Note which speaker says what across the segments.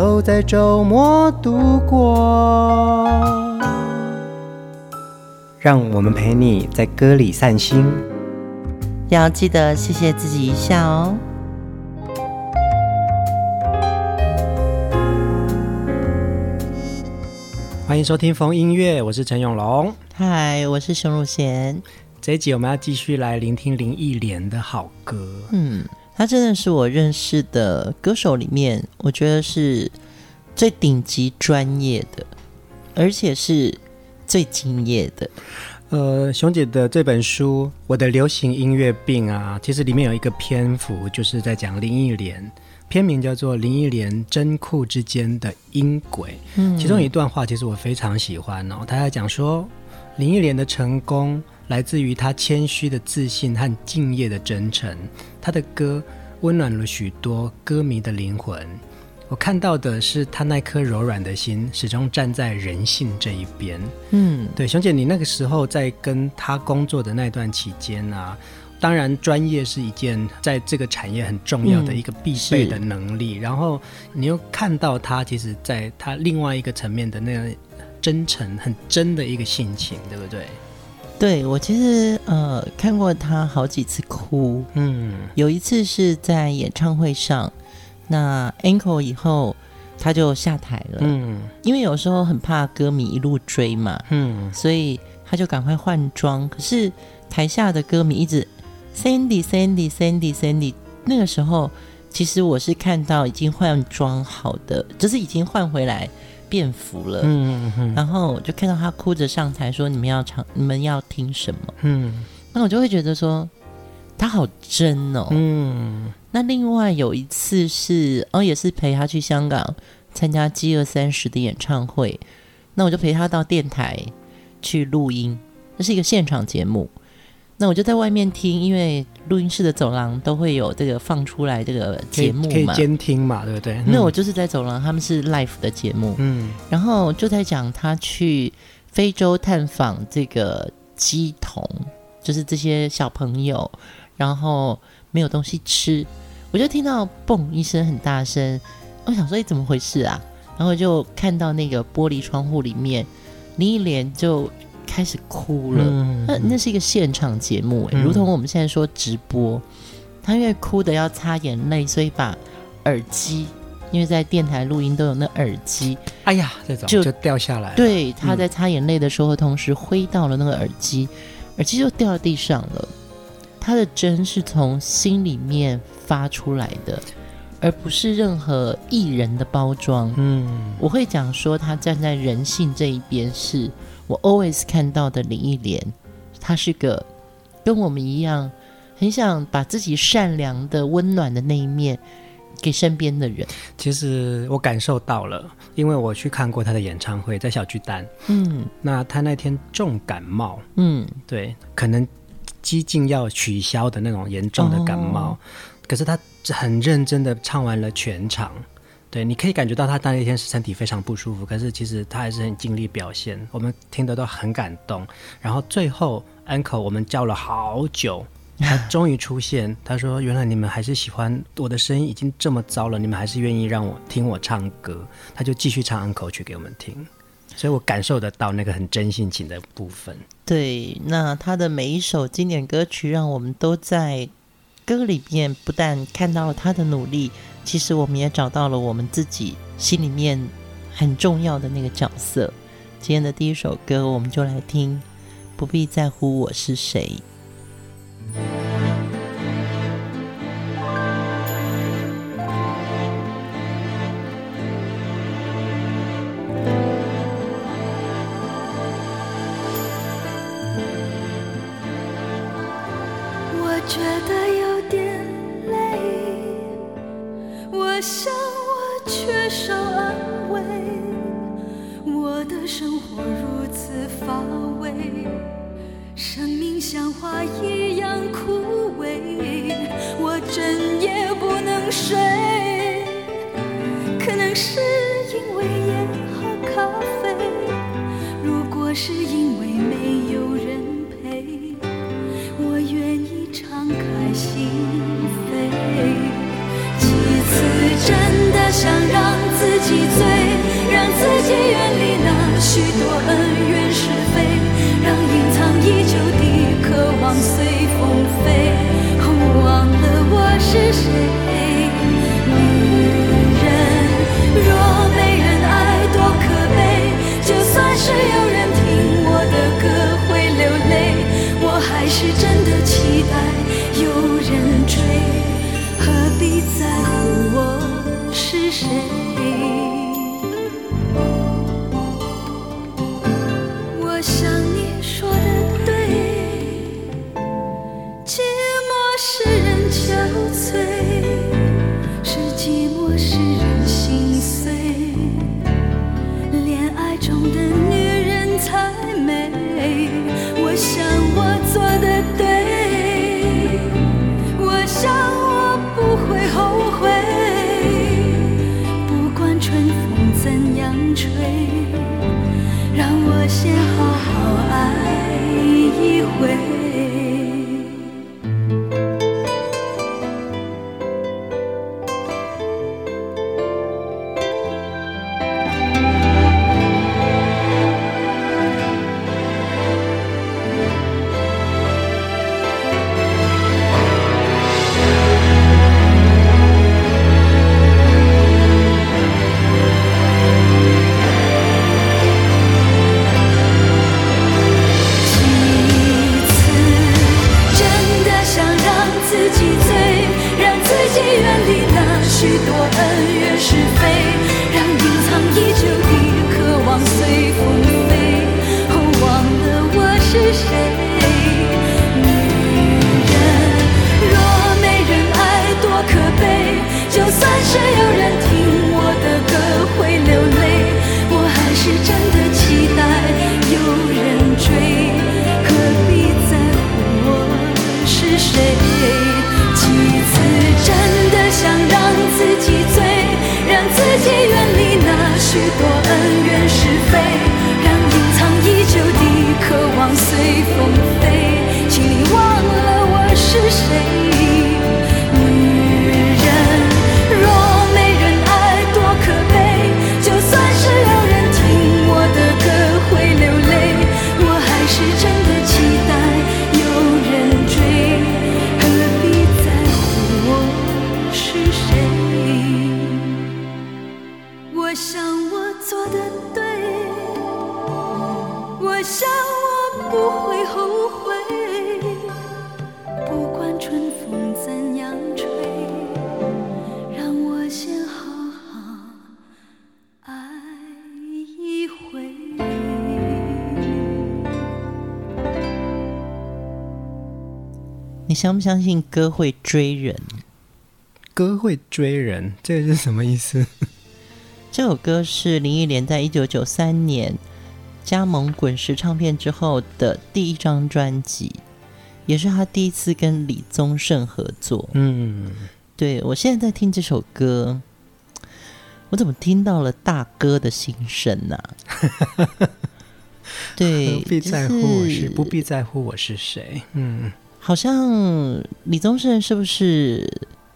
Speaker 1: 都在周末度过。让我们陪你在歌里散心，
Speaker 2: 要记得谢谢自己一下哦。
Speaker 1: 欢迎收听风音乐，我是陈永龙。
Speaker 2: 嗨，我是熊汝贤。
Speaker 1: 这一集我们要继续来聆听林忆莲的好歌。
Speaker 2: 嗯，他真的是我认识的歌手里面，我觉得是最顶级专业的，而且是。最敬业的，
Speaker 1: 呃，熊姐的这本书《我的流行音乐病》啊，其实里面有一个篇幅，就是在讲林忆莲，篇名叫做《林忆莲真酷之间的音轨》。嗯，其中有一段话，其实我非常喜欢哦。他在讲说，林忆莲的成功来自于他谦虚的自信和敬业的真诚，他的歌温暖了许多歌迷的灵魂。我看到的是他那颗柔软的心，始终站在人性这一边。嗯，对，熊姐，你那个时候在跟他工作的那段期间啊，当然专业是一件在这个产业很重要的一个必备的能力。嗯、然后你又看到他，其实在他另外一个层面的那个真诚、很真的一个性情，对不对？
Speaker 2: 对，我其实呃看过他好几次哭。嗯，有一次是在演唱会上。那 encore 以后，他就下台了。嗯，因为有时候很怕歌迷一路追嘛。嗯，所以他就赶快换装。可是台下的歌迷一直 Sandy Sandy Sandy Sandy。那个时候，其实我是看到已经换装好的，就是已经换回来便服了。嗯嗯嗯。然后就看到他哭着上台说：“你们要唱，你们要听什么？”嗯，那我就会觉得说他好真哦。嗯。那另外有一次是哦，也是陪他去香港参加《饥饿三十》的演唱会，那我就陪他到电台去录音，这是一个现场节目。那我就在外面听，因为录音室的走廊都会有这个放出来这个节目嘛，可以监
Speaker 1: 听嘛，对不对？
Speaker 2: 那我就是在走廊，他们是 live 的节目，嗯，然后就在讲他去非洲探访这个鸡童，就是这些小朋友，然后。没有东西吃，我就听到嘣一声很大声，我想说，哎，怎么回事啊？然后就看到那个玻璃窗户里面，林忆莲就开始哭了。嗯、那那是一个现场节目，嗯、如同我们现在说直播。他因为哭的要擦眼泪，所以把耳机，因为在电台录音都有那耳机，
Speaker 1: 哎呀，这种就，就掉下来。
Speaker 2: 对，他在擦眼泪的时候，嗯、同时挥到了那个耳机，耳机就掉到地上了。他的针是从心里面发出来的，而不是任何艺人的包装。嗯，我会讲说他站在人性这一边，是我 always 看到的林忆莲。她是个跟我们一样，很想把自己善良的、温暖的那一面给身边的人。
Speaker 1: 其实我感受到了，因为我去看过她的演唱会，在小巨蛋。嗯，那她那天重感冒。嗯，对，可能。几近要取消的那种严重的感冒，哦、可是她很认真的唱完了全场。对，你可以感觉到他那一天是身体非常不舒服，可是其实他还是很尽力表现，我们听得都很感动。然后最后 Uncle 我们叫了好久，他终于出现。他说：“原来你们还是喜欢我的声音，已经这么糟了，你们还是愿意让我听我唱歌。”他就继续唱 Uncle 曲给我们听。所以我感受得到那个很真性情的部分。
Speaker 2: 对，那他的每一首经典歌曲，让我们都在歌里面不但看到了他的努力，其实我们也找到了我们自己心里面很重要的那个角色。今天的第一首歌，我们就来听《不必在乎我是
Speaker 3: 谁》。
Speaker 2: 你相不相信歌会追人？
Speaker 1: 歌会追人，这个是什么意思？
Speaker 2: 这首歌是林忆莲在一九九三年加盟滚石唱片之后的第一张专辑，也是他第一次跟李宗盛合作。嗯，对，我现在在听这首歌，我怎么听到了大哥的心声呢、啊？对，
Speaker 1: 不必在乎我是，不必在乎我是谁。嗯。
Speaker 2: 好像李宗盛是不是？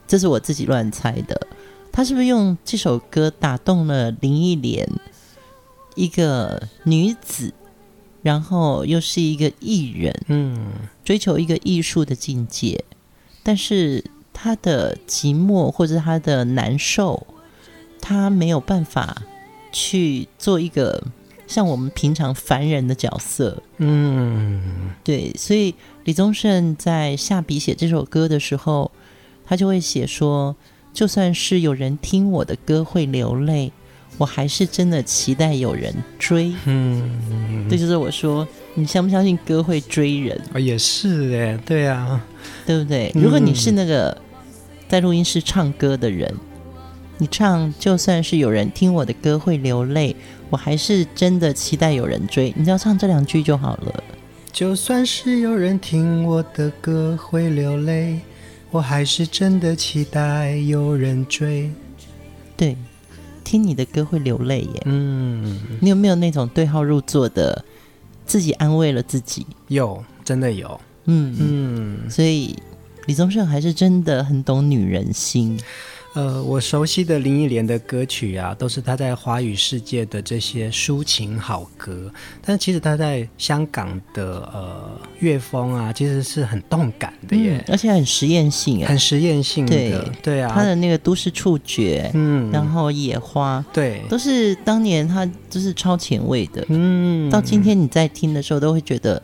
Speaker 2: 这是我自己乱猜的。他是不是用这首歌打动了林忆莲？一个女子，然后又是一个艺人，嗯，追求一个艺术的境界，但是他的寂寞或者他的难受，他没有办法去做一个。像我们平常凡人的角色，嗯，对，所以李宗盛在下笔写这首歌的时候，他就会写说，就算是有人听我的歌会流泪，我还是真的期待有人追。嗯，这就是我说，你相不相信歌会追人？
Speaker 1: 啊，也是哎，对啊，
Speaker 2: 对不对？如果你是那个在录音室唱歌的人，你唱，就算是有人听我的歌会流泪，我还是真的期待有人追。你只要唱这两句就好了。
Speaker 1: 就算是有人听我的歌会流泪，我还是真的期待有人追。
Speaker 2: 对，听你的歌会流泪耶。嗯，你有没有那种对号入座的，自己安慰了自己？
Speaker 1: 有，真的有。
Speaker 2: 嗯嗯，所以李宗盛还是真的很懂女人心。
Speaker 1: 呃，我熟悉的林忆莲的歌曲啊，都是她在华语世界的这些抒情好歌。但是其实她在香港的呃乐风啊，其实是很动感的耶，
Speaker 2: 嗯、而且很实验性，
Speaker 1: 很实验性的。对，对啊，
Speaker 2: 她的那个都市触觉，嗯，然后野花，
Speaker 1: 对，
Speaker 2: 都是当年她就是超前卫的。嗯，到今天你在听的时候，都会觉得。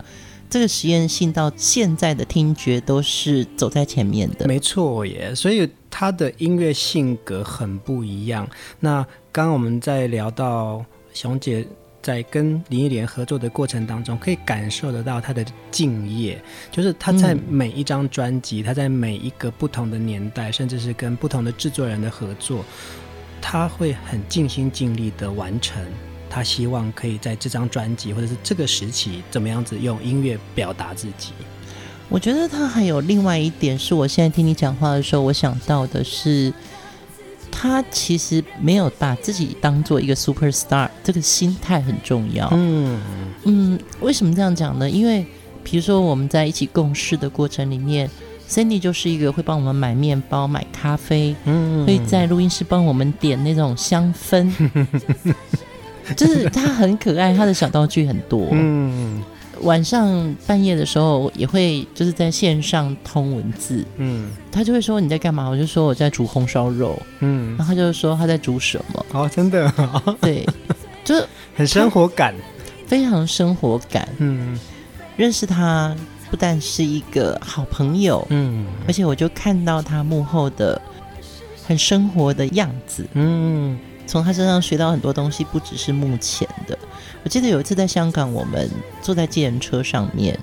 Speaker 2: 这个实验性到现在的听觉都是走在前面的，
Speaker 1: 没错耶。所以他的音乐性格很不一样。那刚刚我们在聊到熊姐在跟林忆莲合作的过程当中，可以感受得到她的敬业，就是她在每一张专辑，她、在每一个不同的年代，甚至是跟不同的制作人的合作，她会很尽心尽力的完成。他希望可以在这张专辑或者是这个时期，怎么样子用音乐表达自己。
Speaker 2: 我觉得他还有另外一点，是我现在听你讲话的时候，我想到的是，他其实没有把自己当做一个 super star，这个心态很重要。嗯嗯，为什么这样讲呢？因为比如说我们在一起共事的过程里面，Cindy 就是一个会帮我们买面包、买咖啡，嗯，会在录音室帮我们点那种香氛。就是他很可爱，他的小道具很多。嗯，晚上半夜的时候也会就是在线上通文字。嗯，他就会说你在干嘛？我就说我在煮红烧肉。嗯，然后他就说他在煮什么？
Speaker 1: 哦，真的？
Speaker 2: 对，就是
Speaker 1: 很生活感，
Speaker 2: 非常生活感。嗯，认识他不但是一个好朋友，嗯，而且我就看到他幕后的很生活的样子。嗯。从他身上学到很多东西，不只是目前的。我记得有一次在香港，我们坐在计程车上面，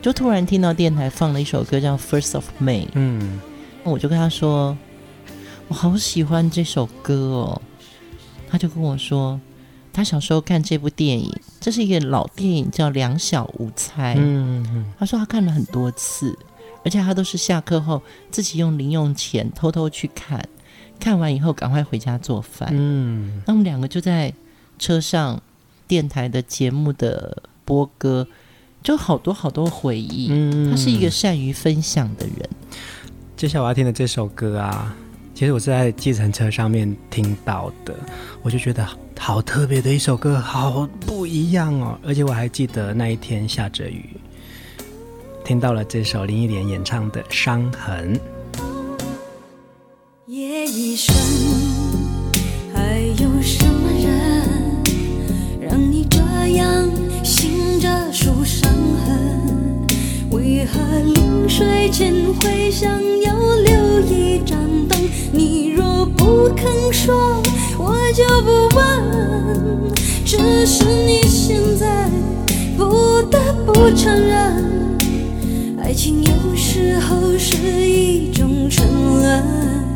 Speaker 2: 就突然听到电台放了一首歌叫《First of May》。嗯，我就跟他说：“我好喜欢这首歌哦。”他就跟我说：“他小时候看这部电影，这是一个老电影，叫《两小无猜》。”嗯，他说他看了很多次，而且他都是下课后自己用零用钱偷偷去看。看完以后，赶快回家做饭。嗯，那我们两个就在车上，电台的节目的播歌，就好多好多回忆。嗯，他是一个善于分享的人。
Speaker 1: 接下来我要听的这首歌啊，其实我是在计程车上面听到的，我就觉得好特别的一首歌，好不一样哦。而且我还记得那一天下着雨，听到了这首林忆莲演唱的《伤痕》。
Speaker 3: 一生，还有什么人让你这样醒着数伤痕？为何临睡前会想要留一盏灯？你若不肯说，我就不问。只是你现在不得不承认，爱情有时候是一种沉沦。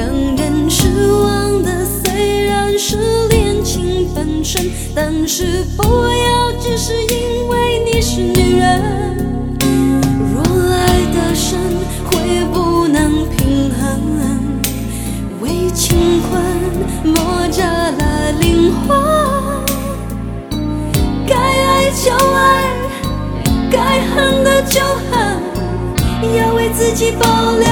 Speaker 3: 让人失望的虽然是恋情本身，但是不要只是因为你是女人。若爱得深，会不能平衡，为情困磨折了灵魂。该爱就爱，该恨的就恨，要为自己保留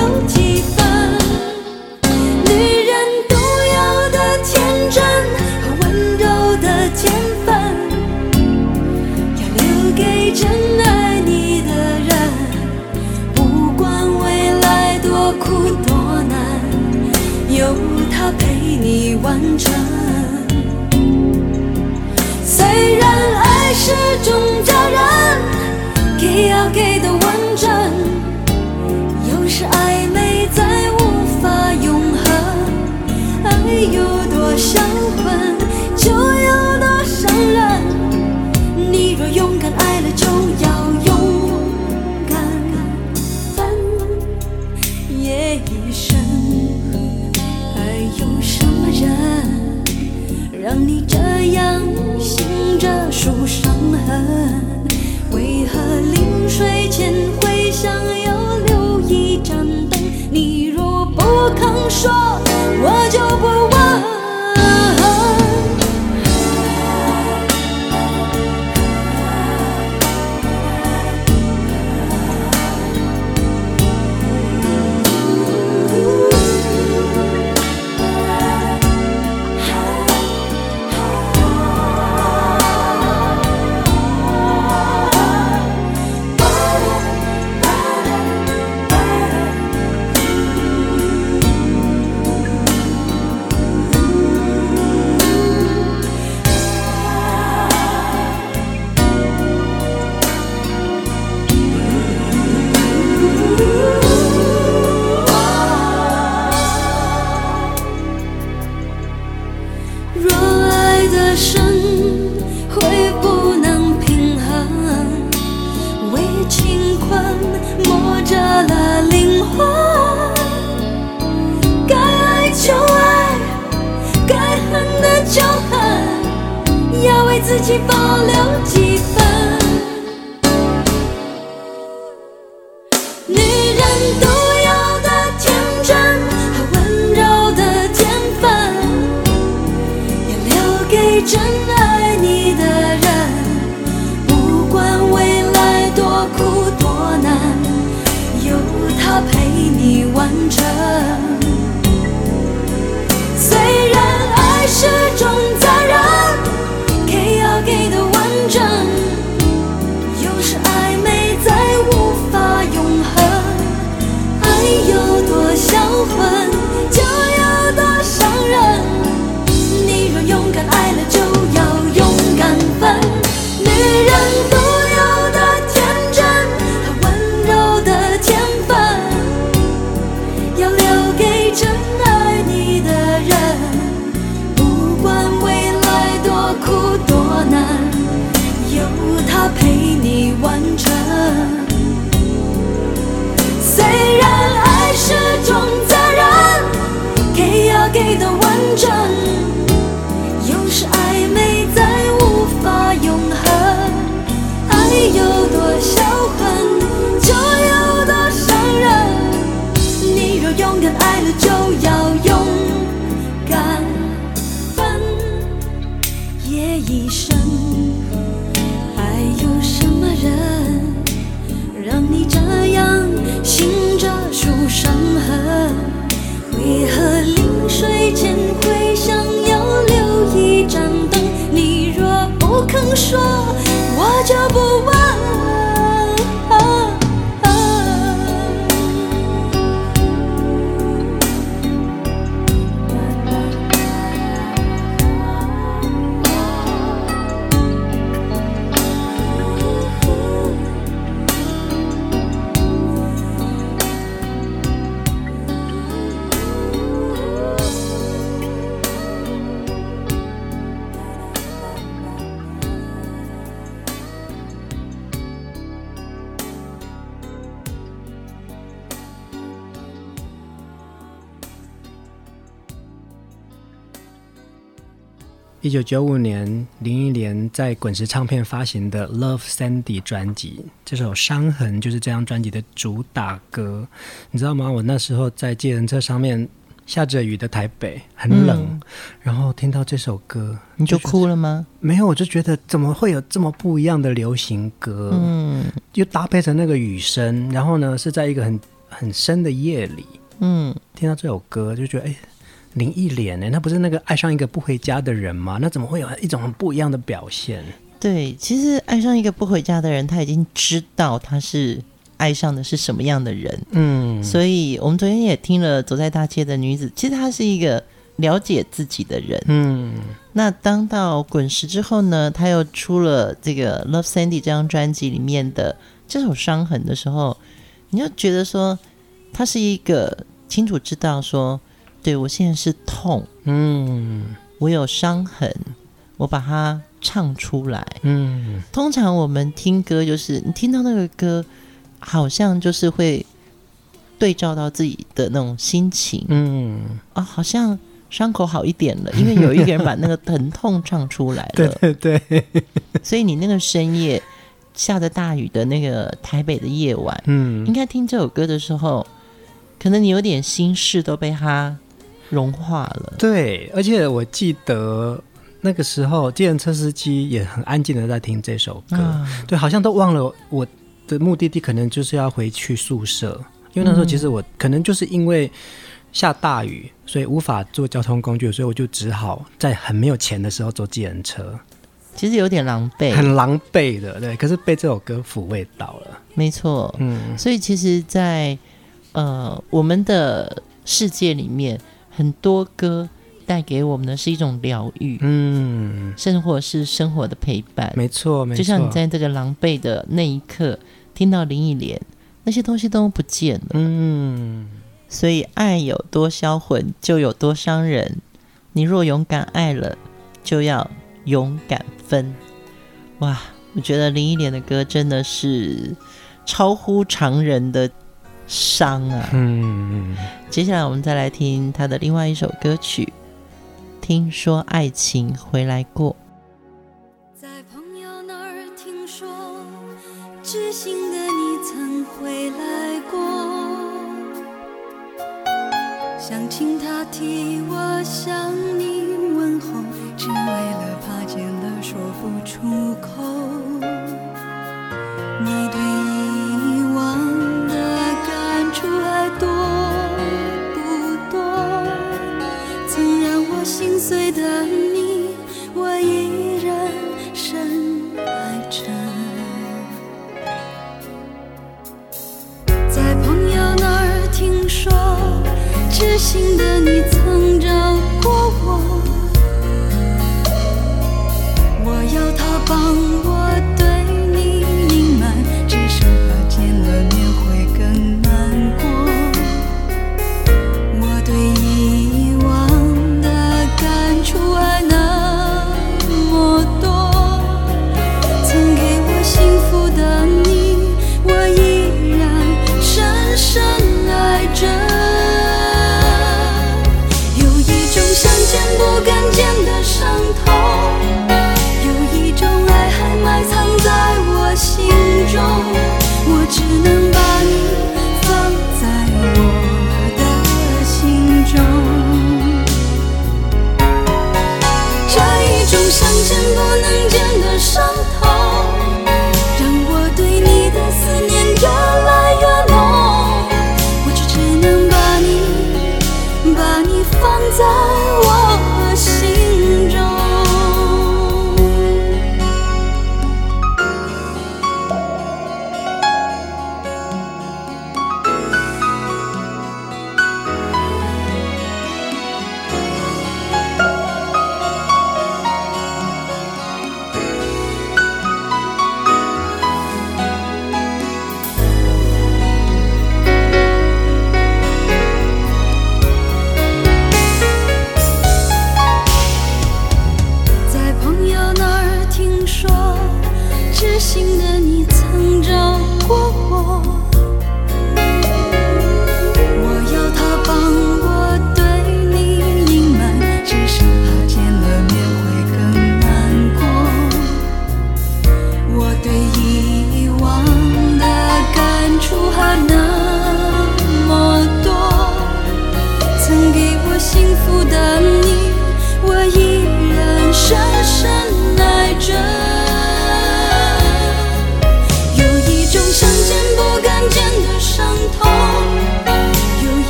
Speaker 1: 一九九五年，林忆莲在滚石唱片发行的《Love Sandy》专辑，这首《伤痕》就是这张专辑的主打歌。你知道吗？我那时候在计程车上面，下着雨的台北，很冷，嗯、然后听到这首歌，
Speaker 2: 你就哭了吗？
Speaker 1: 没有，我就觉得怎么会有这么不一样的流行歌？嗯，就搭配成那个雨声，然后呢，是在一个很很深的夜里，嗯，听到这首歌就觉得，哎。林忆莲呢？她不是那个爱上一个不回家的人吗？那怎么会有一种很不一样的表现？
Speaker 2: 对，其实爱上一个不回家的人，他已经知道他是爱上的是什么样的人。嗯，所以我们昨天也听了《走在大街的女子》，其实她是一个了解自己的人。嗯，那当到滚石之后呢，他又出了这个《Love Sandy》这张专辑里面的这首《伤痕》的时候，你就觉得说，他是一个清楚知道说。对，我现在是痛，嗯，我有伤痕，我把它唱出来，嗯。通常我们听歌，就是你听到那个歌，好像就是会对照到自己的那种心情，嗯啊，好像伤口好一点了，因为有一个人把那个疼痛唱出来了，
Speaker 1: 对对对。
Speaker 2: 所以你那个深夜下着大雨的那个台北的夜晚，嗯，应该听这首歌的时候，可能你有点心事都被他。融化了，
Speaker 1: 对，而且我记得那个时候，计程车司机也很安静的在听这首歌，啊、对，好像都忘了我的目的地可能就是要回去宿舍，因为那时候其实我可能就是因为下大雨，所以无法坐交通工具，所以我就只好在很没有钱的时候坐计程车，
Speaker 2: 其实有点狼狈，
Speaker 1: 很狼狈的，对，可是被这首歌抚慰到了，
Speaker 2: 没错，嗯，所以其实在，在呃我们的世界里面。很多歌带给我们的是一种疗愈，嗯，生活是生活的陪伴，
Speaker 1: 没错，没错。
Speaker 2: 就像你在这个狼狈的那一刻，听到林忆莲，那些东西都不见了，嗯。所以爱有多销魂，就有多伤人。你若勇敢爱了，就要勇敢分。哇，我觉得林忆莲的歌真的是超乎常人的。伤啊。嗯嗯嗯。接下来我们再来听他的另外一首歌曲，《听说爱情回来过》。
Speaker 3: 在朋友那儿听说，知心的你曾回来过，想请他替我向你问候，只为了怕
Speaker 4: 见了说不出口。你
Speaker 3: 对。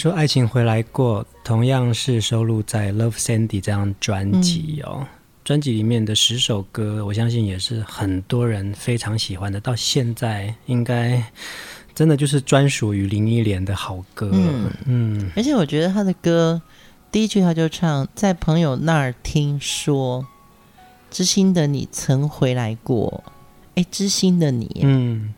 Speaker 3: 说爱情回来过，同样是收录在《Love Sandy》这张专辑哦。嗯、专辑里面的十首歌，我相信也是很多人非常喜欢的。到现在，应该真的就是专属于林忆莲的好歌。嗯，嗯，
Speaker 2: 而且我觉得他的歌第一句他就唱，在朋友那儿听说，知心的你曾回来过。哎，知心的你，嗯。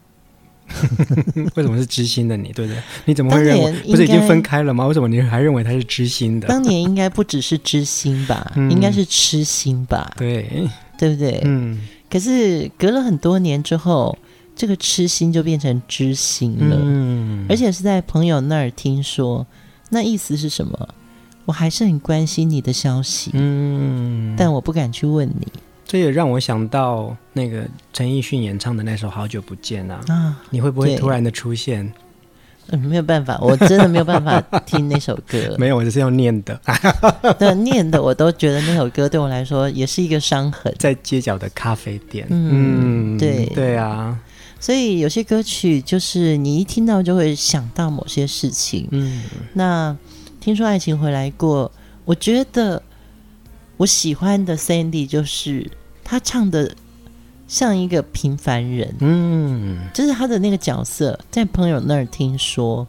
Speaker 3: 为什么是知心的你？对不对？你怎么会认为不是已经分开了吗？为什么你还认为他是知心的？
Speaker 2: 当年应该不只是知心吧，嗯、应该是痴心吧？
Speaker 3: 对
Speaker 2: 对不对？嗯。可是隔了很多年之后，这个痴心就变成知心了。嗯。而且是在朋友那儿听说，那意思是什么？我还是很关心你的消息，嗯，但我不敢去问你。
Speaker 3: 这也让我想到那个陈奕迅演唱的那首《好久不见》啊，啊，你会不会突然的出现？
Speaker 2: 嗯，没有办法，我真的没有办法听那首歌。
Speaker 3: 没有，我就是要念的。
Speaker 2: 对，念的我都觉得那首歌对我来说也是一个伤痕。
Speaker 3: 在街角的咖啡店，
Speaker 2: 嗯，对，
Speaker 3: 对啊。
Speaker 2: 所以有些歌曲就是你一听到就会想到某些事情。嗯，那。听说爱情回来过，我觉得我喜欢的 Sandy 就是他唱的像一个平凡人，嗯，就是他的那个角色，在朋友那儿听说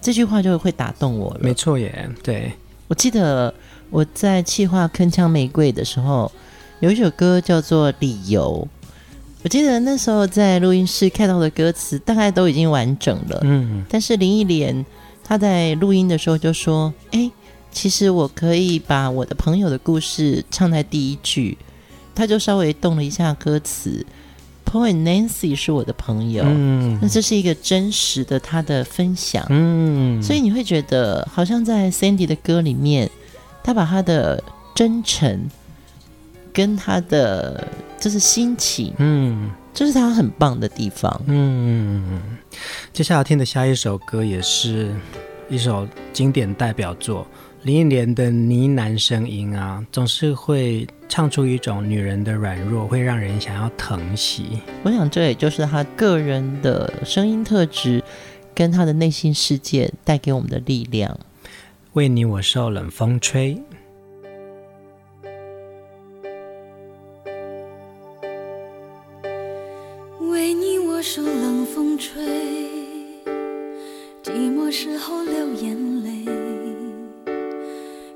Speaker 2: 这句话就会打动我了。
Speaker 3: 没错耶，对，
Speaker 2: 我记得我在企划铿锵玫瑰的时候，有一首歌叫做《理由》，我记得那时候在录音室看到的歌词大概都已经完整了，嗯，但是林忆莲。她在录音的时候就说：“哎，其实我可以把我的朋友的故事唱在第一句。”他就稍微动了一下歌词。And Nancy 是我的朋友，嗯，那这是一个真实的他的分享，嗯，所以你会觉得好像在 Sandy 的歌里面，他把他的真诚跟他的就是心情，嗯，这是他很棒的地方，嗯。
Speaker 3: 接下来听的下一首歌也是一首经典代表作，林忆莲的呢喃声音啊，总是会唱出一种女人的软弱，会让人想要疼惜。
Speaker 2: 我想这也就是她个人的声音特质，跟她的内心世界带给我们的力量。
Speaker 3: 为你我受冷风吹。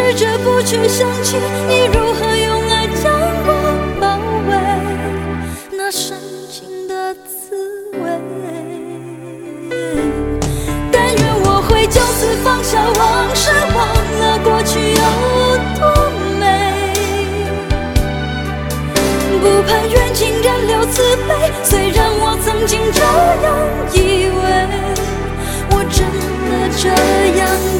Speaker 3: 试着不去想起你如何用爱将我包围，那深情的滋味。但愿我会就此放下往事，忘了过去有多美。不怕缘尽人留慈悲，虽然我曾经这样以为，我真的这样。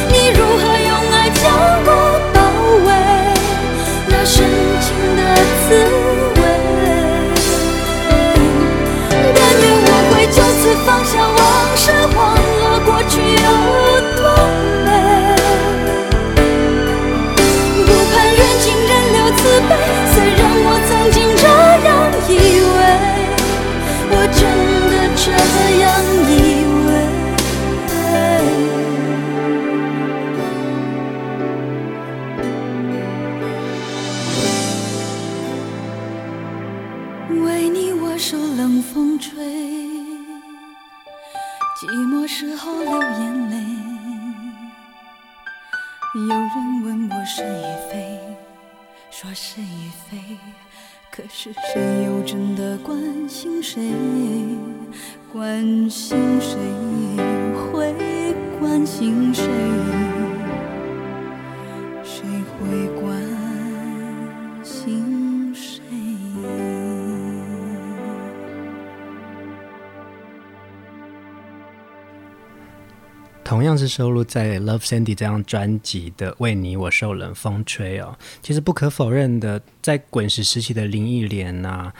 Speaker 1: 同样是收录在《Love Sandy》这张专辑的《为你我受冷风吹》哦，其实不可否认的，在滚石时期的林忆莲啊。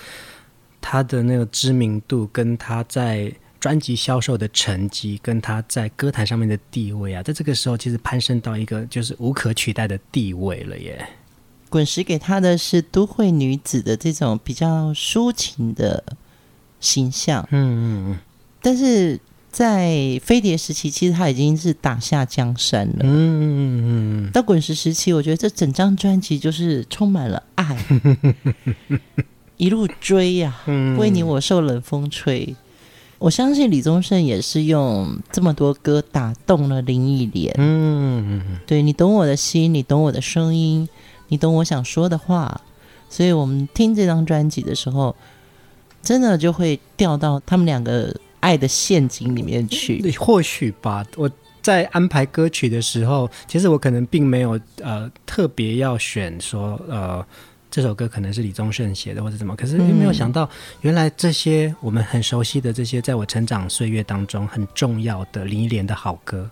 Speaker 1: 她的那个知名度，跟她在专辑销售的成绩，跟她在歌坛上面的地位啊，在这个时候其实攀升到一个就是无可取代的地位了耶。
Speaker 2: 滚石给他的是都会女子的这种比较抒情的形象，嗯嗯嗯。但是在飞碟时期，其实他已经是打下江山了，嗯嗯嗯。到滚石时期，我觉得这整张专辑就是充满了爱。一路追呀、啊，为你我受冷风吹。嗯、我相信李宗盛也是用这么多歌打动了林忆莲。嗯，对，你懂我的心，你懂我的声音，你懂我想说的话。所以我们听这张专辑的时候，真的就会掉到他们两个爱的陷阱里面去。
Speaker 1: 或许吧，我在安排歌曲的时候，其实我可能并没有呃特别要选说呃。这首歌可能是李宗盛写的，或者怎么？可是又没有想到，原来这些我们很熟悉的这些，在我成长岁月当中很重要的林忆莲的好歌，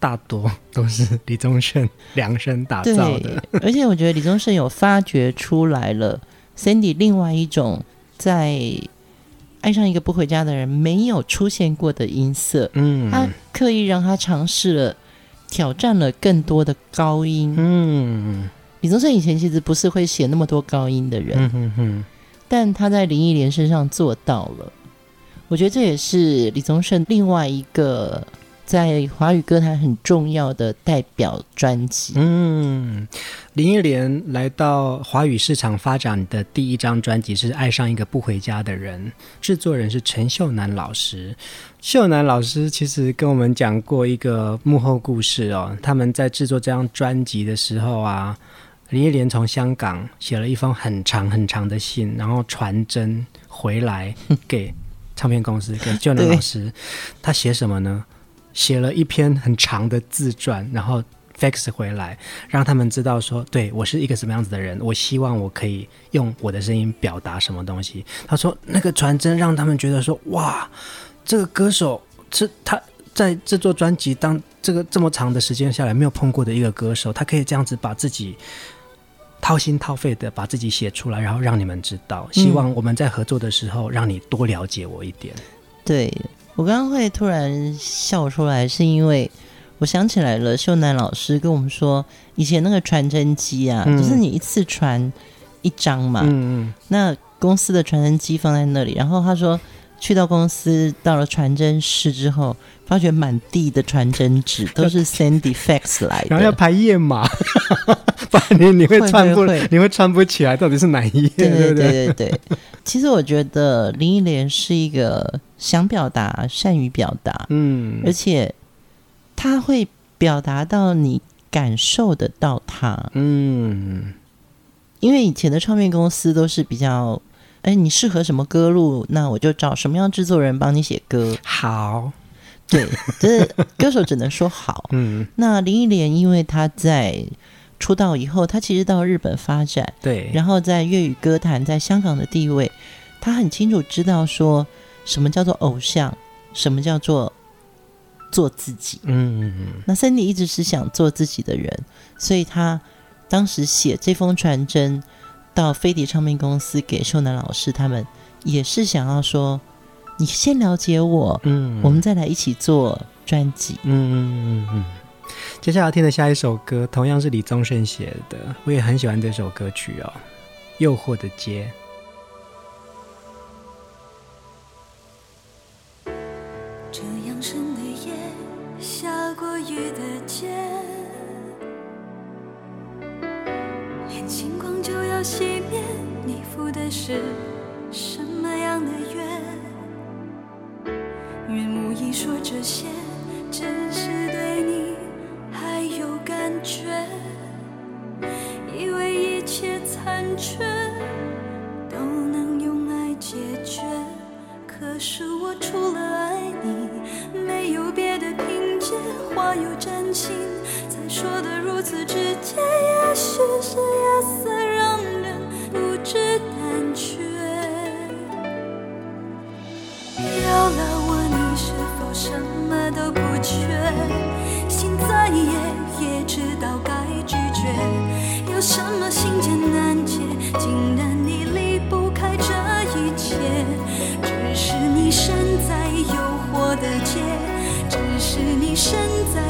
Speaker 1: 大多都是李宗盛量身打造的。
Speaker 2: 而且我觉得李宗盛有发掘出来了 Sandy 另外一种在爱上一个不回家的人没有出现过的音色。嗯，他刻意让他尝试了挑战了更多的高音。嗯。李宗盛以前其实不是会写那么多高音的人，嗯、哼哼，但他在林忆莲身上做到了。我觉得这也是李宗盛另外一个在华语歌坛很重要的代表专辑。
Speaker 1: 嗯，林忆莲来到华语市场发展的第一张专辑是《爱上一个不回家的人》，制作人是陈秀楠老师。秀楠老师其实跟我们讲过一个幕后故事哦，他们在制作这张专辑的时候啊。林忆莲从香港写了一封很长很长的信，然后传真回来给唱片公司，给秀楠老师。他写什么呢？写了一篇很长的自传，然后 fax 回来，让他们知道说，对，我是一个什么样子的人。我希望我可以用我的声音表达什么东西。他说，那个传真让他们觉得说，哇，这个歌手是他在制作专辑当这个这么长的时间下来没有碰过的一个歌手，他可以这样子把自己。掏心掏肺的把自己写出来，然后让你们知道。希望我们在合作的时候，让你多了解我一
Speaker 2: 点。对，我刚刚会突然笑出来，是因为我想起来了，秀楠老师跟我们说，以前那个传真机啊，嗯、就是你一次传一张嘛。嗯嗯。那公司的传真机放在那里，然后他说。去到公司，到了传真室之后，发觉满地的传真纸都是 Sandy Fax 来的，
Speaker 1: 然后要排页码，不然你你会串不，会会你会串不起来，到底是哪一页？
Speaker 2: 对对对对对。其实我觉得林忆莲是一个想表达、善于表达，嗯，而且他会表达到你感受得到他，嗯，因为以前的唱片公司都是比较。哎，你适合什么歌路？那我就找什么样制作人帮你写歌。
Speaker 1: 好，
Speaker 2: 对，这 歌手只能说好。嗯，那林忆莲因为她在出道以后，她其实到日本发展，
Speaker 1: 对，
Speaker 2: 然后在粤语歌坛在香港的地位，她很清楚知道说什么叫做偶像，什么叫做做自己。嗯嗯嗯。那 Sandy 一直是想做自己的人，所以他当时写这封传真。到飞碟唱片公司给秀男老师，他们也是想要说，你先了解我，嗯，我们再来一起做专辑，嗯嗯嗯
Speaker 1: 嗯。接下来要听的下一首歌，同样是李宗盛写的，我也很喜欢这首歌曲哦，《诱惑的街》。
Speaker 3: 熄灭你赴的是什么样的约愿无意说这些只是对你还有感觉？以为一切残缺都能用爱解决可是我除了爱你没有别的凭借话有真心才说的如此直接也许是夜色心再也，也知道该拒绝。有什么心结难解，竟然你离不开这一切？只是你身在诱惑的街，只是你身在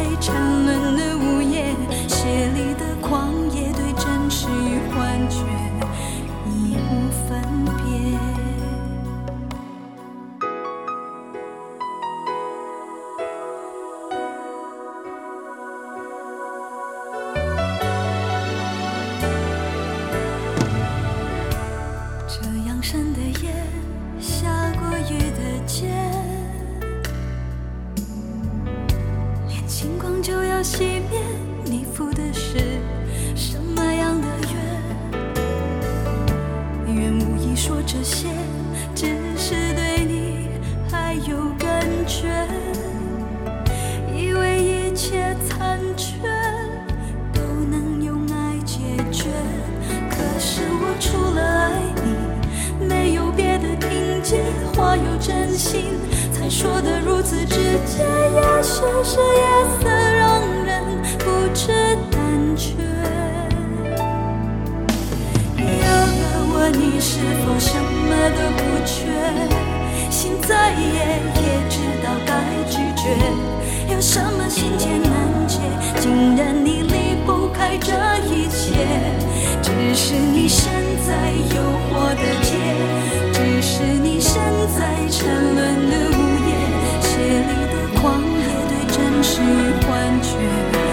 Speaker 3: 得如此直接。也许是夜色让人不知胆怯。有了我，你是否什么都不缺？心再野，也知道该拒绝。有什么心结难解？竟然你离不开这一切。只是你身在诱惑的街。只是你身在沉沦的是幻觉。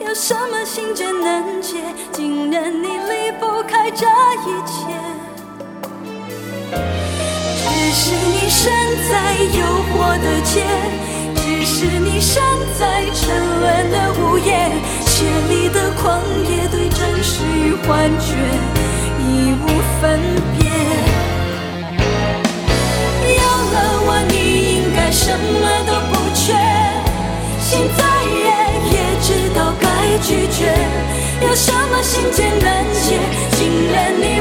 Speaker 3: 有什么心结难解？竟然你离不开这一切。只是你身在诱惑的街，只是你身在沉沦的午夜，血里的狂野对真实与幻觉
Speaker 2: 已
Speaker 3: 无分别。有了。有什么心结难解竟然你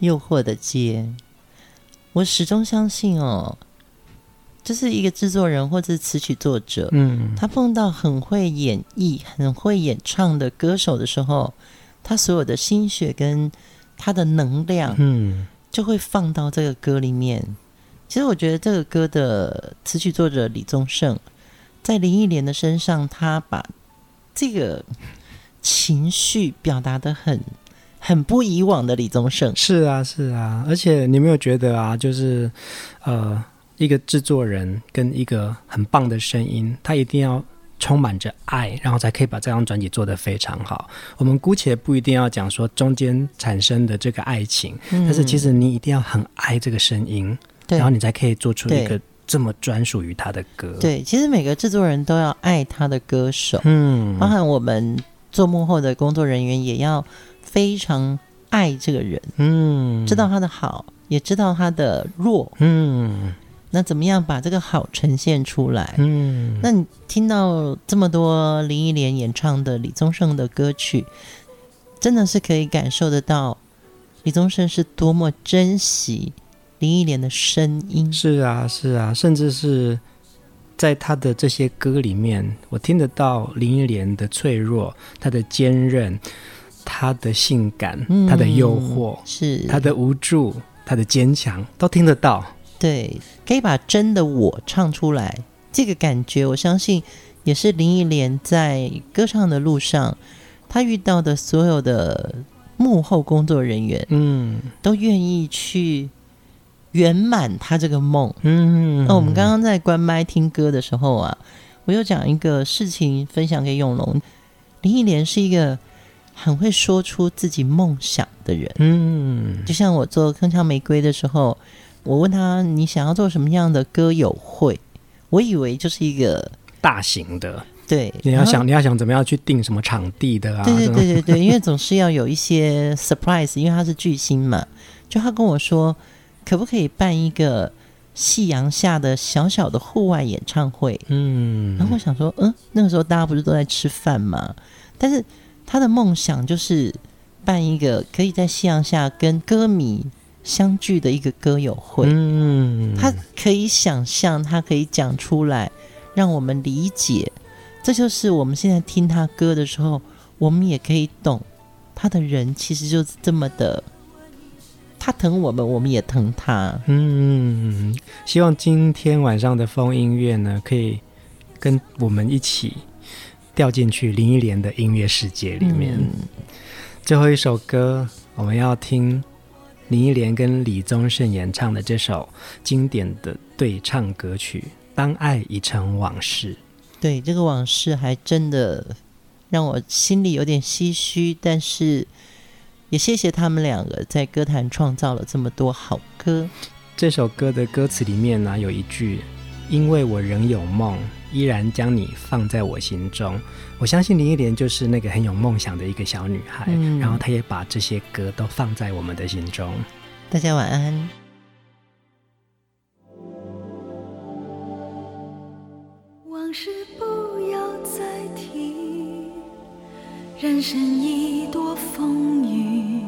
Speaker 2: 诱惑的街，我始终相信哦，就是一个制作人或者词曲作者，嗯，他碰到很会演绎、很会演唱的歌手的时候，他所有的心血跟他的能量，嗯，就会放到这个歌里面。其实我觉得这个歌的词曲作者李宗盛，在林忆莲的身上，他把这个情绪表达的很。很不以往的李宗盛，
Speaker 1: 是啊，是啊，而且你没有觉得啊，就是，呃，一个制作人跟一个很棒的声音，他一定要充满着爱，然后才可以把这张专辑做得非常好。我们姑且不一定要讲说中间产生的这个爱情，嗯、但是其实你一定要很爱这个声音，然后你才可以做出一个这么专属于他的歌。
Speaker 2: 对，其实每个制作人都要爱他的歌手，嗯，包含我们做幕后的工作人员也要非常爱这个人，嗯，知道他的好，也知道他的弱，嗯。那怎么样把这个好呈现出来？嗯，那你听到这么多林忆莲演唱的李宗盛的歌曲，真的是可以感受得到李宗盛是多么珍惜林忆莲的声音。
Speaker 1: 是啊，是啊，甚至是在他的这些歌里面，我听得到林忆莲的脆弱、她的坚韧、她的性感、他的诱惑，
Speaker 2: 嗯、是
Speaker 1: 他的无助、他的坚强，都听得到。
Speaker 2: 对，可以把真的我唱出来，这个感觉，我相信也是林忆莲在歌唱的路上，她遇到的所有的幕后工作人员，嗯，都愿意去圆满她这个梦。嗯，那我们刚刚在关麦听歌的时候啊，我又讲一个事情分享给永龙，林忆莲是一个很会说出自己梦想的人。嗯，就像我做铿锵玫瑰的时候。我问他：“你想要做什么样的歌友会？”我以为就是一个
Speaker 1: 大型的，
Speaker 2: 对，
Speaker 1: 你要想，你要想怎么样去定什么场地的啊？
Speaker 2: 对对对对对，因为总是要有一些 surprise，因为他是巨星嘛。就他跟我说，可不可以办一个夕阳下的小小的户外演唱会？嗯，然后我想说，嗯，那个时候大家不是都在吃饭嘛？但是他的梦想就是办一个可以在夕阳下跟歌迷。相聚的一个歌友会，嗯，他可以想象，他可以讲出来，让我们理解。这就是我们现在听他歌的时候，我们也可以懂他的人其实就是这么的，他疼我们，我们也疼他。
Speaker 1: 嗯，希望今天晚上的风音乐呢，可以跟我们一起掉进去林忆莲的音乐世界里面。嗯，最后一首歌，我们要听。林忆莲跟李宗盛演唱的这首经典的对唱歌曲《当爱已成往事》，
Speaker 2: 对，这个往事还真的让我心里有点唏嘘，但是也谢谢他们两个在歌坛创造了这么多好歌。
Speaker 1: 这首歌的歌词里面呢，有一句：“因为我仍有梦。”依然将你放在我心中，我相信林忆莲就是那个很有梦想的一个小女孩，嗯、然后她也把这些歌都放在我们的心中。
Speaker 2: 大家晚安。
Speaker 3: 往事不要再提，人生已多风雨，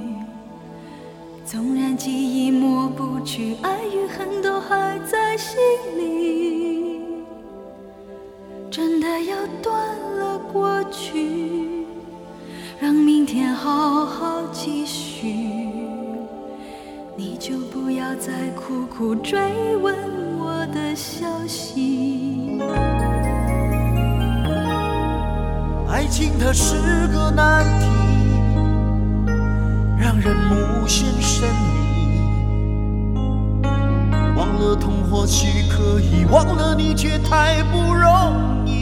Speaker 3: 纵然记忆抹不去，爱与恨都还在心里。真的要断了过去，让明天好好继续。你就不要再苦苦追问我的消息。
Speaker 5: 爱情它是个难题，让人无限神秘。忘了痛或许可以，忘了你却太不容易。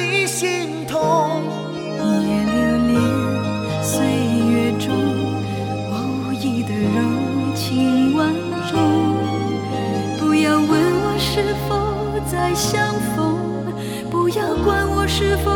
Speaker 3: 也留恋岁月中我无意的柔情万种，不要问我是否再相逢，不要管我是否。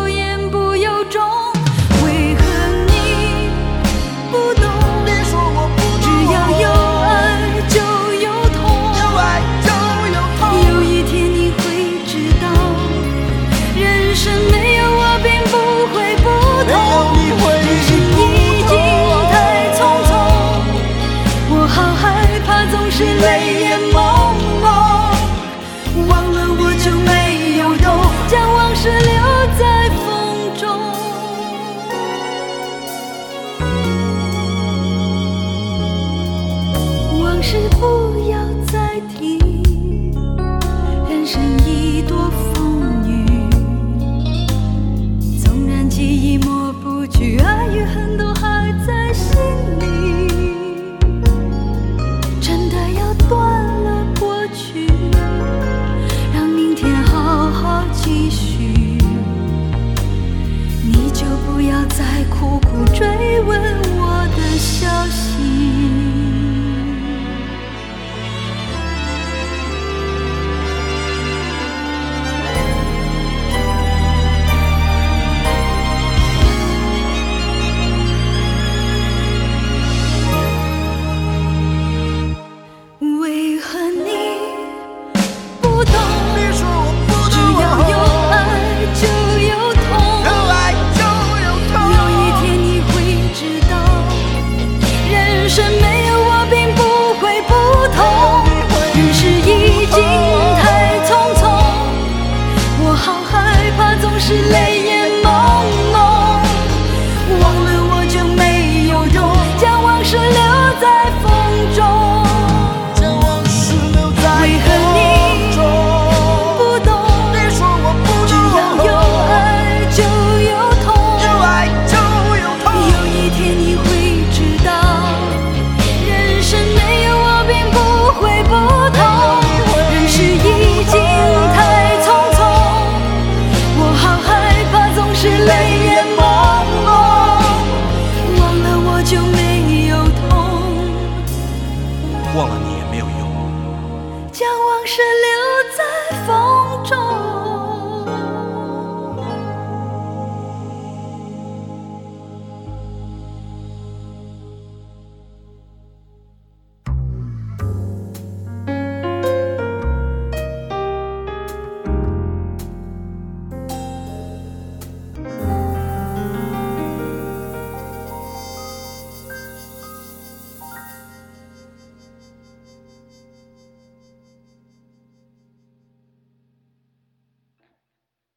Speaker 3: 忘了